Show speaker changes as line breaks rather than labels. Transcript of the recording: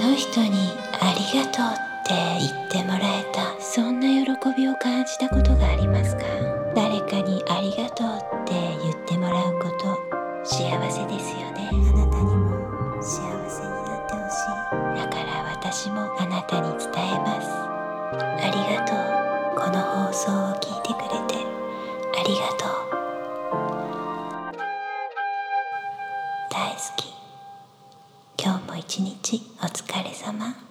の人にありがとうって言ってもらえた。そんな喜びを感じたことがありますか？誰かにありがとうって言ってもらうこと幸せですよね。あなたにも幸せになってほしい。だから私もあなたに伝えます。ありがとう。この放送を聞いてくれて。ありがとう。大好きも一日お疲れ様。